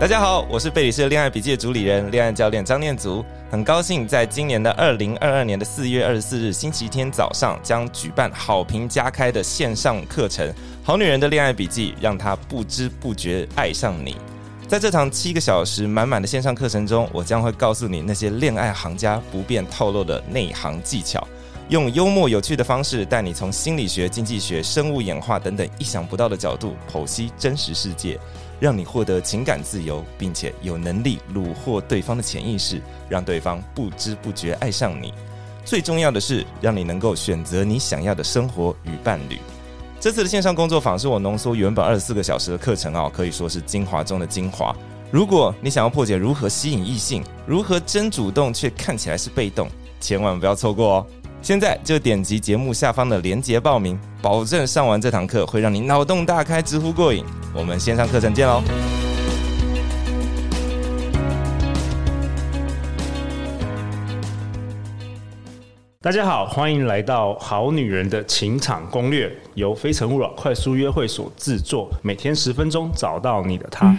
大家好，我是贝里斯恋爱笔记的主理人、恋爱教练张念祖，很高兴在今年的二零二二年的四月二十四日星期天早上，将举办好评加开的线上课程《好女人的恋爱笔记》，让她不知不觉爱上你。在这堂七个小时满满的线上课程中，我将会告诉你那些恋爱行家不便透露的内行技巧，用幽默有趣的方式带你从心理学、经济学、生物演化等等意想不到的角度剖析真实世界。让你获得情感自由，并且有能力虏获对方的潜意识，让对方不知不觉爱上你。最重要的是，让你能够选择你想要的生活与伴侣。这次的线上工作坊是我浓缩原本二十四个小时的课程哦，可以说是精华中的精华。如果你想要破解如何吸引异性，如何真主动却看起来是被动，千万不要错过哦。现在就点击节目下方的链接报名，保证上完这堂课会让你脑洞大开，直呼过瘾。我们线上课程见喽！大家好，欢迎来到《好女人的情场攻略》，由非诚勿扰快速约会所制作，每天十分钟，找到你的他。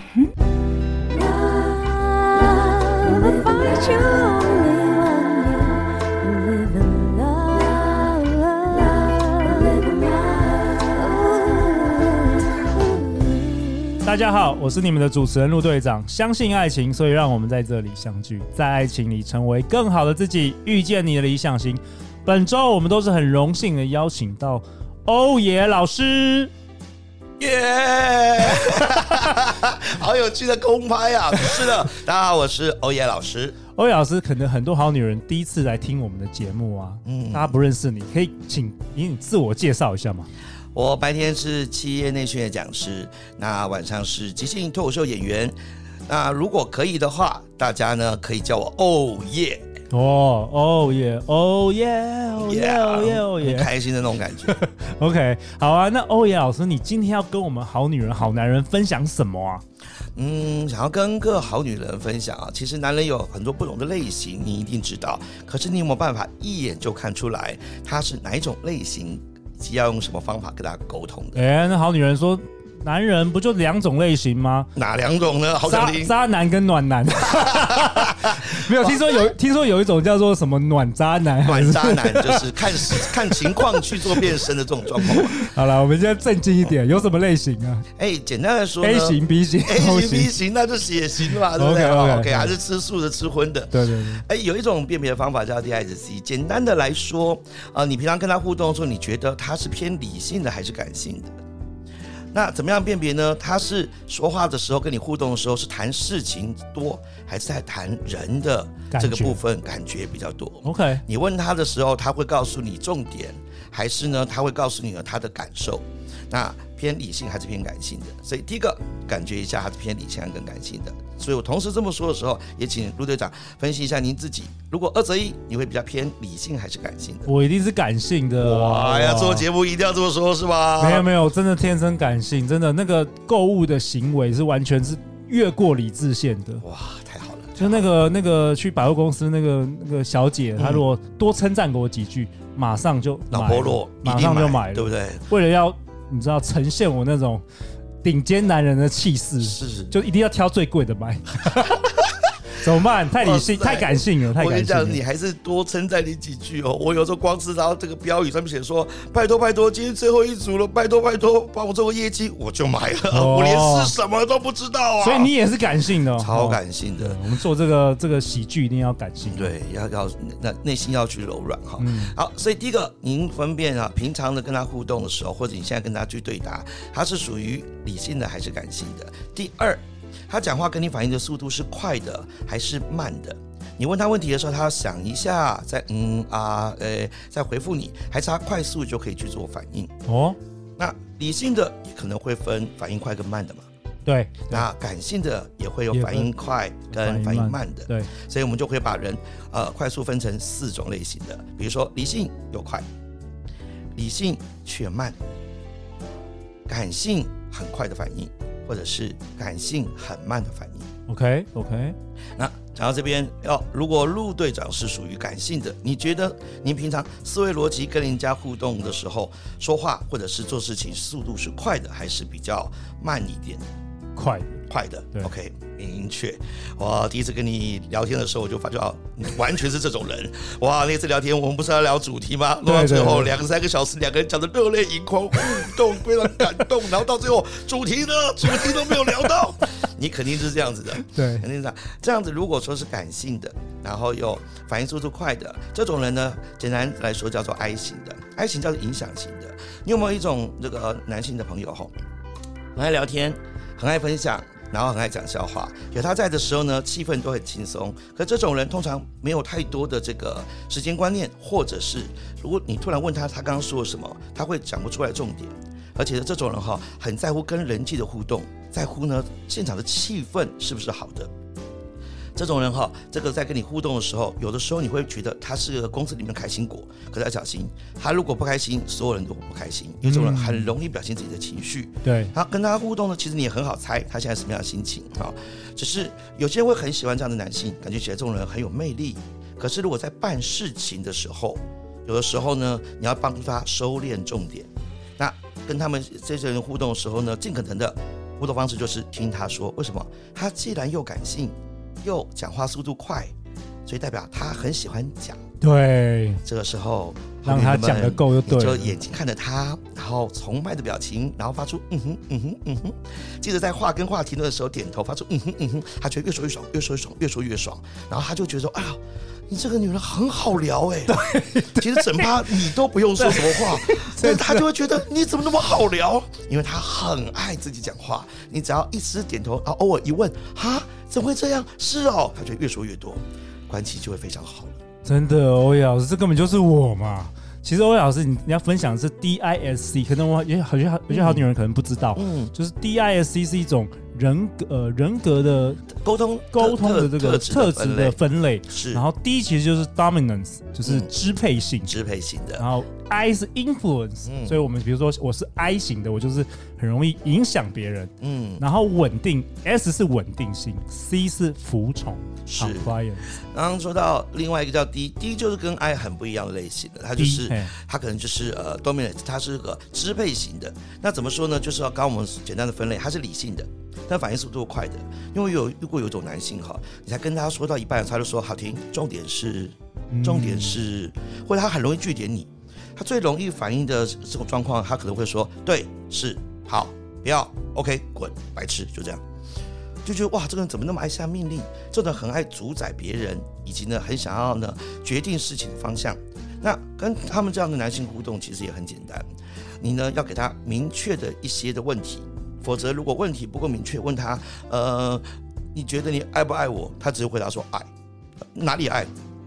大家好，我是你们的主持人陆队长。相信爱情，所以让我们在这里相聚，在爱情里成为更好的自己，遇见你的理想型。本周我们都是很荣幸的邀请到欧野老师，耶，好有趣的公拍啊！是的，大家好，我是欧野老师。欧野老师，可能很多好女人第一次来听我们的节目啊，嗯，大家不认识你，可以请你自我介绍一下吗？我白天是企业内训的讲师，那晚上是即兴脱口秀演员。那如果可以的话，大家呢可以叫我哦耶哦，欧耶，哦耶，哦耶，哦耶，欧耶，很开心的那种感觉。OK，好啊。那欧耶老师，你今天要跟我们好女人、好男人分享什么啊？嗯，想要跟各好女人分享啊，其实男人有很多不同的类型，你一定知道。可是你有没有办法一眼就看出来他是哪一种类型？要用什么方法跟大家沟通的？哎，那好女人说，男人不就两种类型吗？哪两种呢？好渣渣男跟暖男。没有听说有听说有一种叫做什么暖渣男，暖渣男就是看看情况去做变身的这种状况。好了，我们现在正经一点，有什么类型啊？哎，简单的说，A 型、B 型、A 型、B 型，那就血型嘛，对不对 OK，还是吃素的、吃荤的。对对对。哎，有一种辨别的方法叫 DISC。简单的来说，呃，你平常跟他互动的时候，你觉得他是偏理性的还是感性的？那怎么样辨别呢？他是说话的时候跟你互动的时候是谈事情多，还是在谈人的这个部分感觉比较多？OK，你问他的时候，他会告诉你重点，还是呢他会告诉你他的感受？那偏理性还是偏感性的？所以第一个感觉一下，还是偏理性还是更感性的？所以我同时这么说的时候，也请陆队长分析一下您自己。如果二择一，你会比较偏理性还是感性的？我一定是感性的。哇，呀做节目一定要这么说，是吧？没有没有，真的天生感性，真的那个购物的行为是完全是越过理智线的。哇，太好了！就那个那个去百货公司那个那个小姐，她如果多称赞给我几句，马上就脑波弱，马上就买了，对不对？为了要。你知道呈现我那种顶尖男人的气势，是就一定要挑最贵的买。怎么办？太理性，太感性了，太感性了。我跟你讲，你还是多称赞你几句哦。我有时候光知道这个标语上面写说：“拜托拜托，今天最后一组了，拜托拜托，帮我做个业绩，我就买了。哦”我连是什么都不知道啊。所以你也是感性的，超感性的。我们做这个这个喜剧一定要感性，对，要要那内心要去柔软哈。好，所以第一个，您分辨啊，平常的跟他互动的时候，或者你现在跟他去对答，他是属于理性的还是感性的？第二。他讲话跟你反应的速度是快的还是慢的？你问他问题的时候，他要想一下，再嗯啊，呃，再回复你，还是他快速就可以去做反应？哦，那理性的也可能会分反应快跟慢的嘛？对，那感性的也会有反应快跟反应慢的。对，所以我们就可以把人呃快速分成四种类型的，比如说理性又快，理性却慢，感性很快的反应。或者是感性很慢的反应。OK OK，那讲到这边，要如果陆队长是属于感性的，你觉得您平常思维逻辑跟人家互动的时候，说话或者是做事情速度是快的，还是比较慢一点？快，快的对，OK，明确。我第一次跟你聊天的时候，我就发觉哦，你 完全是这种人。哇，那次聊天我们不是要聊主题吗？聊到最后两三个小时，两个人讲的热泪盈眶，互动非常感动。然后到最后主题呢，主题都没有聊到。你肯定是这样子的，对，肯定是这样。这样子如果说是感性的，然后又反应速度快的这种人呢，简单来说叫做 I 型的，I 型叫做影响型的。你有没有一种这个男性的朋友吼，来聊天，很爱分享，然后很爱讲笑话，有他在的时候呢，气氛都很轻松。可这种人通常没有太多的这个时间观念，或者是如果你突然问他他刚刚说了什么，他会讲不出来重点。而且这种人哈，很在乎跟人际的互动。在乎呢，现场的气氛是不是好的？这种人哈，这个在跟你互动的时候，有的时候你会觉得他是个公司里面的开心果，可是要小心，他如果不开心，所有人都不开心。有种人很容易表现自己的情绪。对，他跟他互动呢，其实你也很好猜他现在什么样的心情啊。只是有些人会很喜欢这样的男性，感觉起来这种人很有魅力。可是如果在办事情的时候，有的时候呢，你要帮助他收敛重点。那跟他们这些人互动的时候呢，尽可能的。互动方式就是听他说，为什么他既然又感性，又讲话速度快，所以代表他很喜欢讲。对，这个时候让他讲的够就对，就眼睛看着他，然后崇拜的表情，然后发出嗯哼嗯哼嗯哼。记得在话跟话停顿的时候点头，发出嗯哼嗯哼，他觉得越说越爽，越说越爽，越说越爽。然后他就觉得说，哎呀。你这个女人很好聊哎，对，其实整趴你都不用说什么话，但他就会觉得你怎么那么好聊？因为他很爱自己讲话，你只要一直点头，然后偶尔一问，哈，怎么会这样？是哦，他就越说越多，关系就会非常好了。真的，欧阳老师，这根本就是我嘛。其实欧阳老师，你你要分享的是 DISC，可能我有些好像有些好女人可能不知道，嗯，就是 DISC 是一种。人格呃人格的沟通沟通的这个特质的分类。是，然后 D 其实就是 dominance，就是支配性。支配性的，然后 I 是 influence，所以我们比如说我是 I 型的，我就是很容易影响别人，嗯，然后稳定 S 是稳定性，C 是服从。是。刚刚说到另外一个叫 D，D 就是跟 I 很不一样的类型的，它就是它可能就是呃 dominance，它是个支配型的。那怎么说呢？就是要刚我们简单的分类，它是理性的。但反应速度快的，因为有如果有一种男性哈，你才跟他说到一半，他就说好听，重点是，重点是，或者他很容易拒点你，他最容易反应的这种状况，他可能会说对，是，好，不要，OK，滚，白痴，就这样，就觉得哇，这个人怎么那么爱下命令，这种很爱主宰别人，以及呢，很想要呢决定事情的方向。那跟他们这样的男性互动其实也很简单，你呢要给他明确的一些的问题。否则，如果问题不够明确，问他，呃，你觉得你爱不爱我？他只会回答说爱，哪里爱？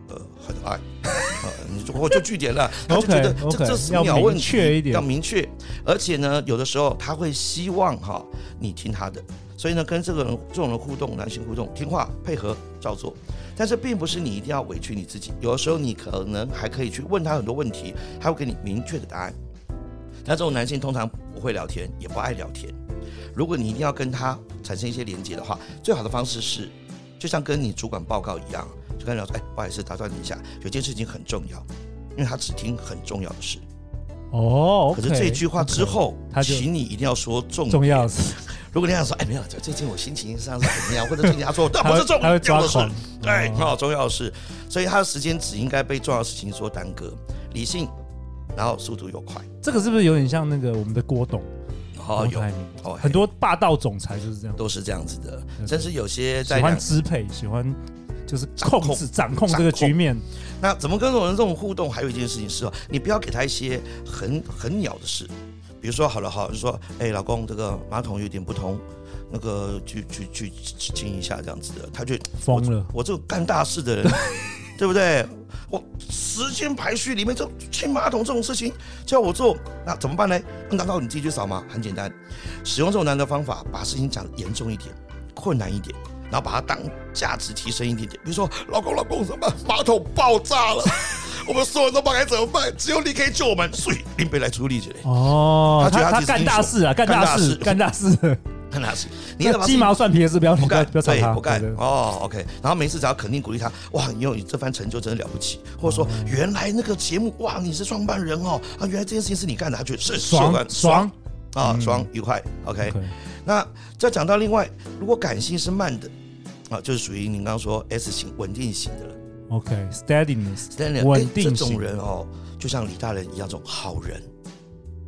呃，很爱。呃，你就我就句点了，他就觉得这这是秒问题，要明确。而且呢，有的时候他会希望哈你听他的，所以呢，跟这个人这种人互动，男性互动，听话配合照做。但是并不是你一定要委屈你自己，有的时候你可能还可以去问他很多问题，他会给你明确的答案。那这种男性通常不会聊天，也不爱聊天。如果你一定要跟他产生一些连接的话，最好的方式是，就像跟你主管报告一样，就跟他说：“哎，不好意思，打断你一下，有件事情很重要。”因为他只听很重要的事。哦，可是这句话之后，他请你一定要说重重要的事。如果你想说：“哎，没有，最近我心情上是怎么样？”或者最近他说：“但 不是重要的事。”对，很好，重要的事。所以他的时间只应该被重要的事情所耽搁。理性，然后速度又快。这个是不是有点像那个我们的郭董？哦，有哦，很多霸道总裁就是这样，都是这样子的，甚至有些在喜欢支配，喜欢就是控制、掌控这个局面。那怎么跟这种人这种互动？还有一件事情是哦，你不要给他一些很很鸟的事，比如说好了好，就说哎，老公，这个马桶有点不通，那个去去去清一下这样子的，他就疯了。我这个干大事的人，对不对？我时间排序里面这清马桶这种事情叫我做，那怎么办呢？难道你自己去扫吗？很简单，使用这种难的方法，把事情讲严重一点，困难一点，然后把它当价值提升一点点。比如说，老公，老公，什么办？马桶爆炸了，我们所有人都不该怎么办？只有你可以救我们，所以林北来处理这里。哦，他觉得他干大事啊，干大事，干大事。看他是，你鸡毛蒜皮的事不要不干，不要不干哦。OK，然后每次只要肯定鼓励他，哇，你有你这番成就真的了不起，或者说原来那个节目，哇，你是创办人哦，啊，原来这件事情是你干的，他觉得是爽爽啊，爽愉快。OK，那再讲到另外，如果感性是慢的啊，就是属于您刚刚说 S 型稳定型的了。OK，steadiness，steadiness，稳定型。这种人哦，就像李大人一样，这种好人，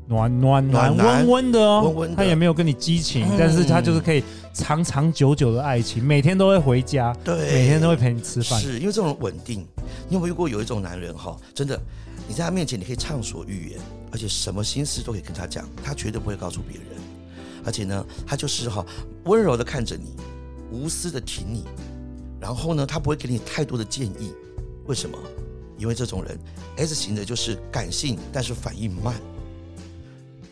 暖暖暖温温的哦，温温的，他也没有跟你激情，嗯，但是他就是可以长长久久的爱情，每天都会回家，对，每天都会陪你吃饭。是因为这种稳定，你有没有遇过有一种男人哈，真的，你在他面前你可以畅所欲言，而且什么心思都可以跟他讲，他绝对不会告诉别人，而且呢，他就是哈温柔的看着你，无私的挺你。然后呢，他不会给你太多的建议，为什么？因为这种人 S 型的就是感性，但是反应慢，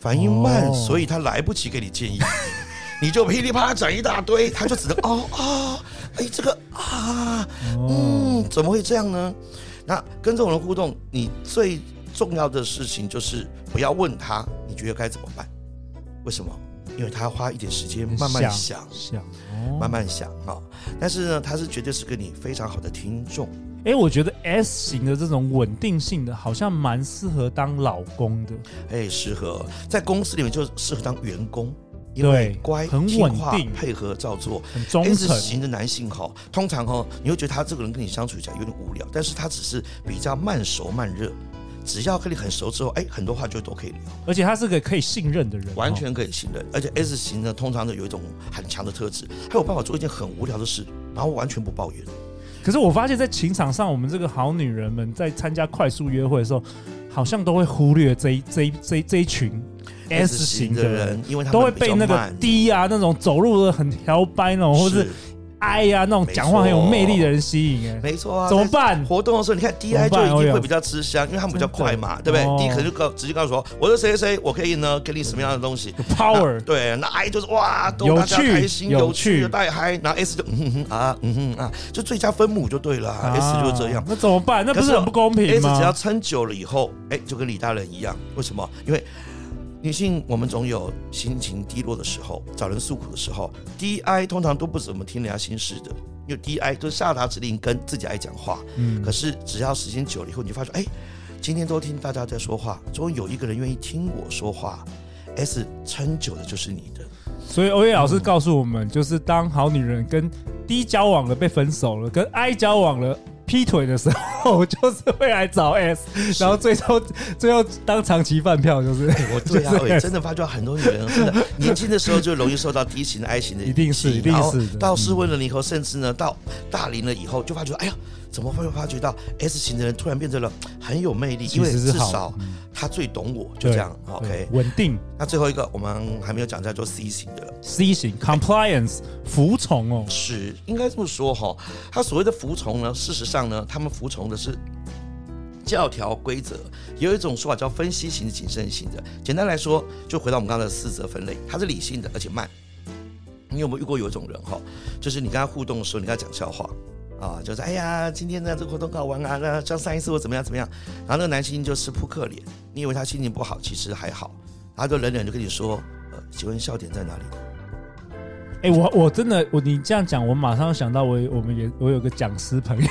反应慢，哦、所以他来不及给你建议，你就噼里啪啦讲一大堆，他就只能哦啊，哎这个啊，嗯，怎么会这样呢？那跟这种人互动，你最重要的事情就是不要问他，你觉得该怎么办？为什么？因为他要花一点时间慢慢想，想，慢慢想啊。但是呢，他是绝对是跟你非常好的听众。哎，我觉得 S 型的这种稳定性的，好像蛮适合当老公的。哎，适合在公司里面就适合当员工，因为乖、很稳定、配合照做。很忠诚。S 型的男性哈，通常哈，你会觉得他这个人跟你相处起来有点无聊，但是他只是比较慢熟慢热。只要跟你很熟之后，哎，很多话就都可以聊，而且他是个可以信任的人，完全可以信任。而且 S 型呢，通常的有一种很强的特质，他有办法做一件很无聊的事，然后完全不抱怨。可是我发现，在情场上，我们这个好女人们在参加快速约会的时候，好像都会忽略这一这一这一这一群 S 型的人，因为他们都会被那个 D 啊那种走路的很摇摆那种，或是。I 呀，那种讲话很有魅力的人吸引哎，没错啊，怎么办？活动的时候，你看 D I 就一定会比较吃香，因为他们比较快嘛，对不对？D 可能就告直接告诉说，我是谁谁，我可以呢给你什么样的东西？Power，对，那 I 就是哇，逗大家开心，有趣的带嗨，然后 S 就嗯哼啊，嗯哼啊，就最佳分母就对了，S 就是这样。那怎么办？那不是很不公平吗？S 只要撑久了以后，哎，就跟李大人一样，为什么？因为。女性，我们总有心情低落的时候，找人诉苦的时候。D I 通常都不怎么听人家心事的，因为 D I 都下达指令跟自己爱讲话。嗯，可是只要时间久了以后，你就发现，哎，今天都听大家在说话，终于有一个人愿意听我说话。S 撑久的就是你的。所以欧耶老师告诉我们，就是当好女人跟 D 交往了被分手了，跟 I 交往了。劈腿的时候，就是会来找 S，然后最后最后当长期饭票，就是我对啊，我真的发觉很多女人真的年轻的时候就容易受到 D 型的 I 型的，一定是一定是到适婚了以后，甚至呢到大龄了以后，就发觉哎呀。怎么会发觉到 S 型的人突然变成了很有魅力？因为至少他最懂我，就这样。OK，稳定。那最后一个我们还没有讲，叫做 C 型的。C 型 Compliance 服从哦，是应该这么说哈。他所谓的服从呢，事实上呢，他们服从的是教条规则。有一种说法叫分析型的、谨慎型的。简单来说，就回到我们刚才的四则分类，它是理性的，而且慢。你有没有遇过有一种人哈，就是你跟他互动的时候，你跟他讲笑话。啊，就是哎呀，今天呢这个活动好玩啊，那像上一次我怎么样怎么样，然后那个男性就吃扑克脸，你以为他心情不好，其实还好，他就冷冷就跟你说，呃，请问笑点在哪里？哎，我我真的我你这样讲，我马上想到我我们也我有个讲师朋友，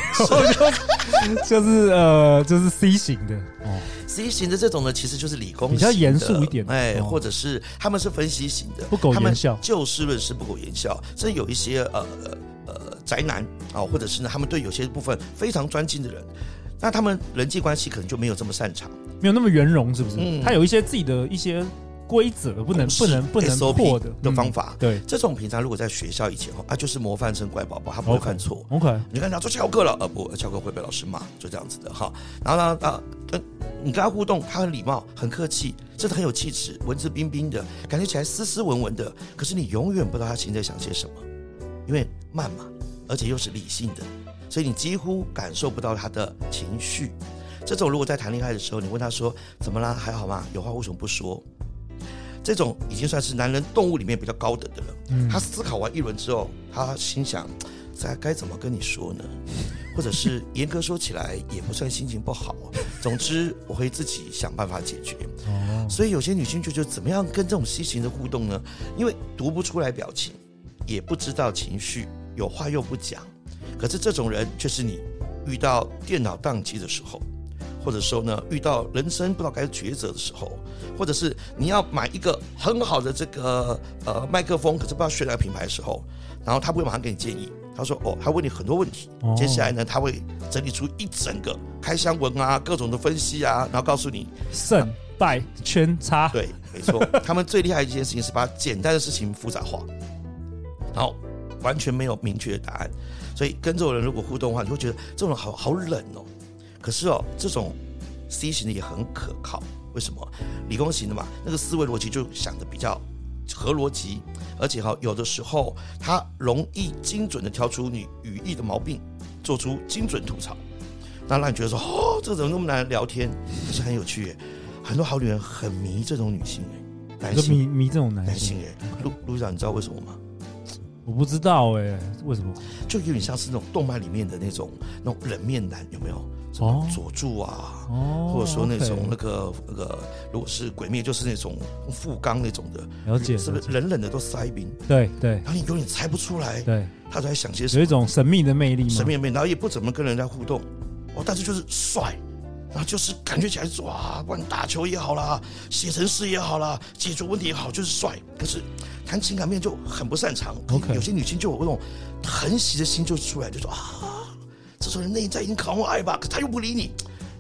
就是呃就是 C 型的哦，C 型的这种呢，其实就是理工比较严肃一点，哎，或者是他们是分析型的，不苟言笑，就事论事，不苟言笑，甚至有一些呃。宅男啊，或者是呢，他们对有些部分非常专精的人，那他们人际关系可能就没有这么擅长，没有那么圆融，是不是？嗯，他有一些自己的一些规则，不能不能不能破的的方法。对，这种平常如果在学校以前哈，啊，就是模范生乖宝宝，他不会犯错。OK，你看他做翘课了，呃不，翘课会被老师骂，就这样子的哈。然后呢，啊，跟你跟他互动，他很礼貌，很客气，真的很有气质，文质彬彬的，感觉起来斯斯文文的。可是你永远不知道他心里在想些什么，因为慢嘛。而且又是理性的，所以你几乎感受不到他的情绪。这种如果在谈恋爱的时候，你问他说：“怎么啦？还好吗？有话为什么不说？”这种已经算是男人动物里面比较高等的了。嗯。他思考完一轮之后，他心想：“该该怎么跟你说呢？或者是严格说起来，也不算心情不好。总之，我会自己想办法解决。”哦。所以有些女性就觉得怎么样跟这种西型的互动呢？因为读不出来表情，也不知道情绪。有话又不讲，可是这种人却是你遇到电脑宕机的时候，或者说呢，遇到人生不知道该抉择的时候，或者是你要买一个很好的这个呃麦克风，可是不知道选哪个品牌的时候，然后他不会马上给你建议，他说哦，他问你很多问题，哦、接下来呢，他会整理出一整个开箱文啊，各种的分析啊，然后告诉你胜败圈差。对，没错，他们最厉害的一件事情是把简单的事情复杂化，然后完全没有明确的答案，所以跟这种人如果互动的话，你会觉得这种人好好冷哦。可是哦，这种 C 型的也很可靠。为什么？理工型的嘛，那个思维逻辑就想的比较合逻辑，而且哈，有的时候他容易精准的挑出你语义的毛病，做出精准吐槽，那让你觉得说，哦，这个怎么那么难聊天？可是很有趣耶，很多好女人很迷这种女性哎，男性迷迷这种男性哎，陆陆长，你知道为什么吗？我不知道哎，为什么？就有点像是那种动漫里面的那种那种冷面男，有没有？什么佐助啊，哦、或者说那种那个、那个，如果是鬼灭，就是那种富冈那种的，了解是不是冷冷的都塞冰？对对，然后你永远猜不出来，对，他都在想些什么？有一种神秘的魅力，神秘的魅力，然后也不怎么跟人家互动，哦，但是就是帅，然后就是感觉起来哇，不管打球也好啦，写程式也好啦，解决问题也好，就是帅。可是谈情感面就很不擅长。OK，有些女性就有那种疼惜的心就出来，就说啊。这种人内在已经渴望爱吧，可他又不理你，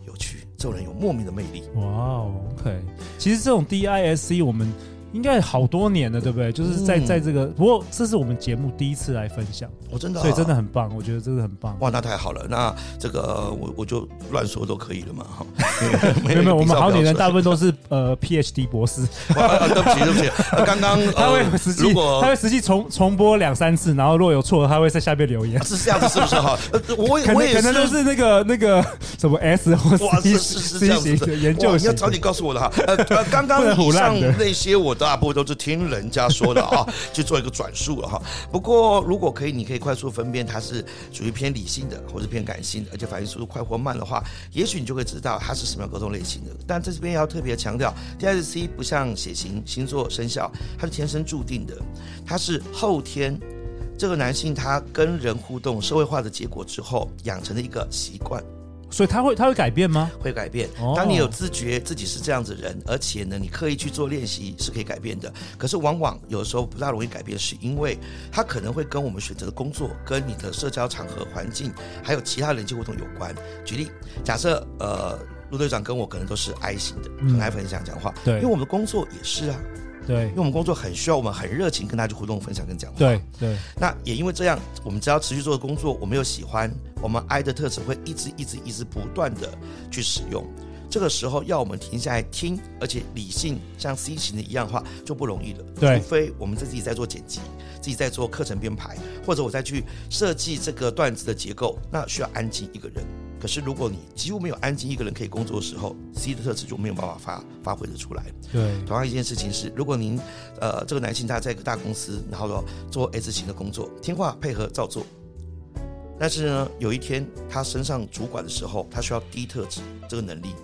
有趣。这种人有莫名的魅力。哇，OK。其实这种 DISC 我们。应该好多年了，对不对？就是在在这个，不过这是我们节目第一次来分享，我真的，所以真的很棒，我觉得真的很棒。哇，那太好了，那这个我我就乱说都可以了嘛，哈。没有没有，我们好女人大部分都是呃 PhD 博士。对不起对不起，刚刚 他会实际他会实际重重播两三次，然后如果有错，他会在下面留言。是这样子是不是哈？我我也可能都是那个那个什么 S 或 C 是是这样子的研究，你要早点告诉我的哈。呃呃，刚刚以上那些我。大部分都是听人家说的啊，去做一个转述了哈。不过如果可以，你可以快速分辨它是属于偏理性的，或是偏感性的，而且反应速度快或慢的话，也许你就会知道它是什么样沟通类型的。但在这边要特别强调，DISC 不像血型、星座、生肖，它是天生注定的，它是后天这个男性他跟人互动、社会化的结果之后养成的一个习惯。所以他会他会改变吗？会改变。当你有自觉自己是这样子的人，而且呢，你刻意去做练习是可以改变的。可是往往有时候不大容易改变，是因为他可能会跟我们选择的工作、跟你的社交场合环境，还有其他人际互动有关。举例，假设呃，陆队长跟我可能都是 I 型的，很爱分享讲话。对，因为我们的工作也是啊。对，因为我们工作很需要我们很热情跟大家去互动、分享跟讲话。对对。那也因为这样，我们只要持续做的工作，我们又喜欢，我们 I 的特质会一直一直一直不断的去使用。这个时候要我们停下来听，而且理性像 C 型的一样的话就不容易了。对。除非我们自己在做剪辑，自己在做课程编排，或者我再去设计这个段子的结构，那需要安静一个人。可是，如果你几乎没有安静一个人可以工作的时候，C 的特质就没有办法发发挥的出来。对，同样一件事情是，如果您呃这个男性他在一个大公司，然后说做 S 型的工作，听话配合照做，但是呢，有一天他升上主管的时候，他需要 D 特质这个能力，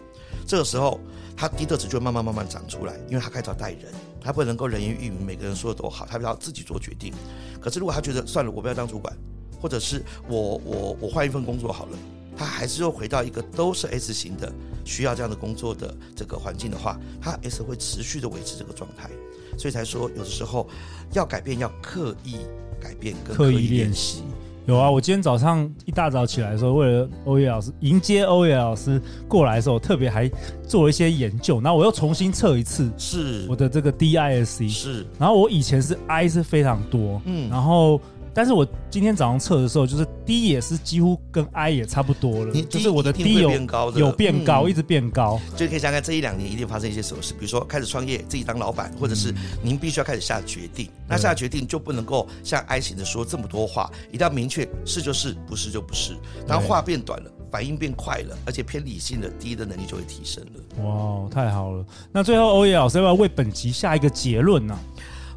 这个时候他 D 特质就会慢慢慢慢长出来，因为他开始要带人，他不能够人云亦云，每个人说的都好，他要自己做决定。可是如果他觉得算了，我不要当主管，或者是我我我换一份工作好了。他还是又回到一个都是 S 型的，需要这样的工作的这个环境的话，他 S 会持续的维持这个状态，所以才说有的时候要改变要刻意改变，跟刻意练习。有啊，我今天早上一大早起来的时候，为了欧耶老师迎接欧耶老师过来的时候，我特别还做了一些研究，然后我又重新测一次，是。我的这个 DISC 是，然后我以前是 I 是非常多，嗯，然后。但是我今天早上测的时候，就是 D 也是几乎跟 I 也差不多了，就是我的 D 有变高，有变高，一直变高。就可以想想这一两年一定发生一些什么事，比如说开始创业，自己当老板，或者是您必须要开始下决定。那下决定就不能够像 I 型的说这么多话，一定要明确，是就是，不是就不是。然后话变短了，反应变快了，而且偏理性的 D 的能力就会提升了。哇，太好了！那最后欧耶老师要不要为本集下一个结论呢？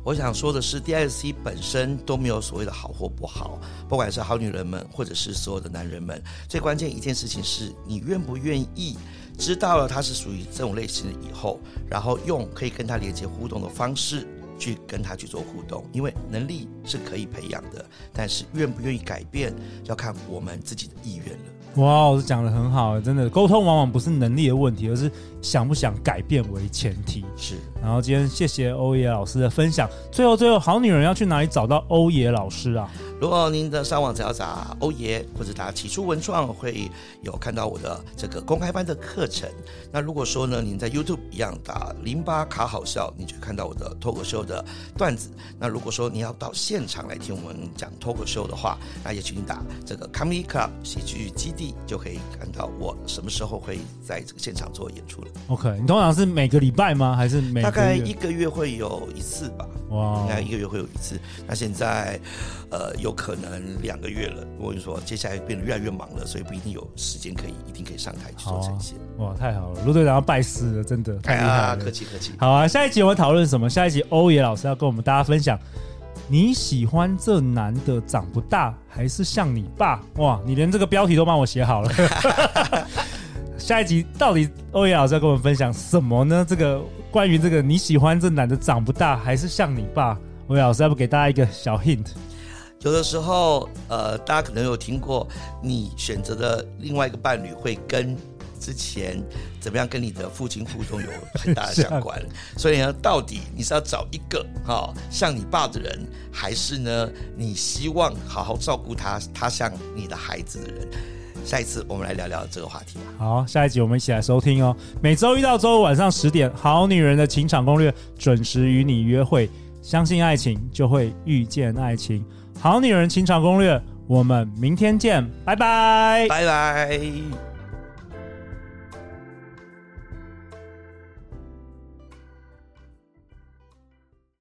我想说的是，D S C 本身都没有所谓的好或不好，不管是好女人们，或者是所有的男人们，最关键一件事情是你愿不愿意知道了他是属于这种类型的以后，然后用可以跟他连接互动的方式去跟他去做互动，因为能力是可以培养的，但是愿不愿意改变要看我们自己的意愿了。哇，我讲的很好，真的沟通往往不是能力的问题，而是想不想改变为前提。是，然后今天谢谢欧爷老师的分享。最后，最后，好女人要去哪里找到欧爷老师啊？如果您的上网只要打欧爷或者打起初文创，会有看到我的这个公开班的课程。那如果说呢，您在 YouTube 一样打淋巴卡好笑，你就看到我的脱口秀的段子。那如果说你要到现场来听我们讲脱口秀的话，那也请你打这个 Comedy Club 喜剧基地，就可以看到我什么时候会在这个现场做演出了。OK，你通常是每个礼拜吗？还是每个大概一个月会有一次吧？哇，应该一个月会有一次。那现在呃有。可能两个月了，我跟你说，接下来变得越来越忙了，所以不一定有时间可以，一定可以上台去做呈现。哇，太好了，陆队长要拜师了，真的太厉害了，客气客气。好啊，下一集我们讨论什么？下一集欧野老师要跟我们大家分享，你喜欢这男的长不大，还是像你爸？哇，你连这个标题都帮我写好了。下一集到底欧爷老师要跟我们分享什么呢？这个关于这个你喜欢这男的长不大，还是像你爸？欧爷老师要不给大家一个小 hint？有的时候，呃，大家可能有听过，你选择的另外一个伴侣会跟之前怎么样跟你的父亲互动有很大的相关。所以呢，到底你是要找一个哈、哦、像你爸的人，还是呢你希望好好照顾他，他像你的孩子的人？下一次我们来聊聊这个话题吧。好，下一集我们一起来收听哦。每周一到周五晚上十点，《好女人的情场攻略》准时与你约会。相信爱情，就会遇见爱情。好女人情场攻略，我们明天见，拜拜，拜拜。